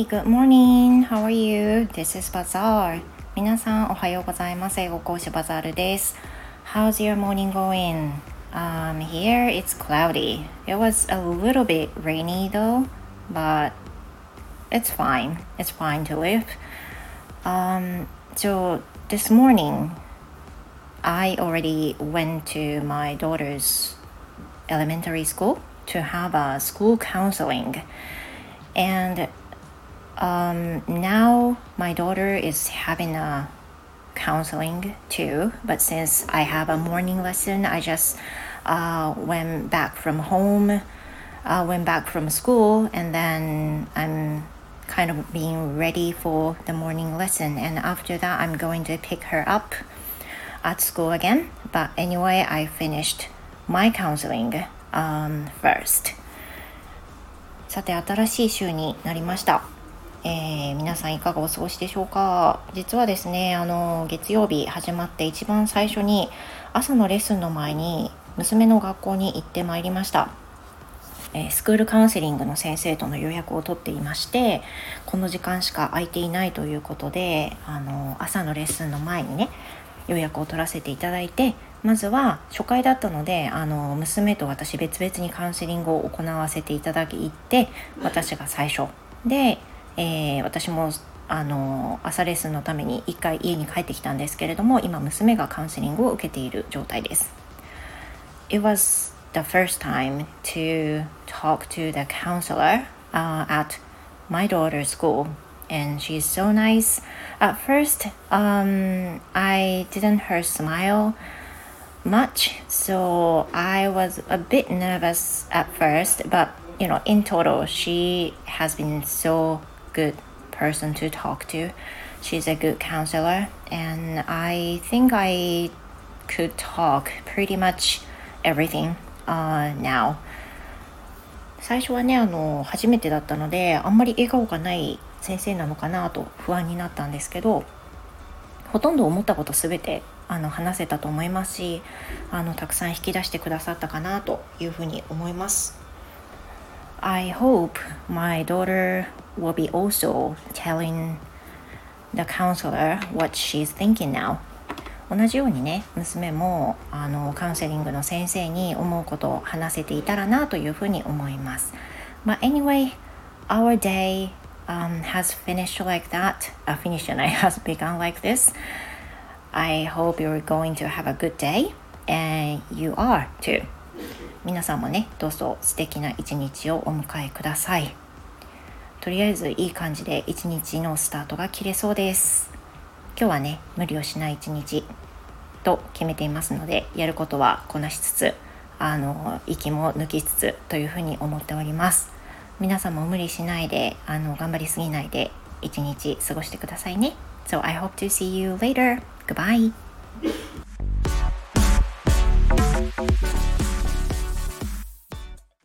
Hi, good morning. How are you? This is Bazaar. 皆さんおはようございます。英語講師バザールです。How's your morning going? Um, here it's cloudy. It was a little bit rainy though, but it's fine. It's fine to live. Um, so this morning, I already went to my daughter's elementary school to have a school counseling. And um, now my daughter is having a counseling too. But since I have a morning lesson, I just uh, went back from home, uh, went back from school, and then I'm kind of being ready for the morning lesson. And after that, I'm going to pick her up at school again. But anyway, I finished my counseling um, first. さて新しい週になりました、 えー、皆さんいかがお過ごしでしょうか？実はですねあの月曜日始まって一番最初に朝のレッスンの前に娘の学校に行ってまいりました。えスクールカウンセリングの先生との予約を取っていましてこの時間しか空いていないということであの朝のレッスンの前にね予約を取らせていただいてまずは初回だったのであの娘と私別々にカウンセリングを行わせていただきって私が最初。で、えー、私もあの朝レッスンのために1回家に帰ってきたんですけれども今娘がカウンセリングを受けている状態です。It was the first time to talk to the counselor、uh, at my daughter's school and she's so nice. At first, um, I didn't her smile much. So I was a bit nervous at first, but you know, in total, she has been so good person to talk to. She's a good counselor, and I think I could talk pretty much everything uh, now. 最初はねあの初めてだったのであんまり笑顔がない先生なのかなと不安になったんですけどほとんど思ったこと全てあの話せたと思いますしあのたくさん引き出してくださったかなというふうに思います。I hope my daughter will be also telling the counselor what she's thinking now. 同じようにね娘もあのカウンセリングの先生に思うことを話せていたらなというふうに思います。まあ、anyway, our day um, has finished like that. Uh, finished and has begun like this. I hope you're going to have a good day and you are too. 皆さんもね、どうぞ素敵な一日をお迎えください。とりあえずいい感じで一日のスタートが切れそうです。今日はね、無理をしない一日と決めていますので、やることはこなしつつ、あの、息も抜きつつというふうに思っております。皆さんも無理しないで、あの、頑張りすぎないで一日過ごしてくださいね。So I hope to see you later. Goodbye.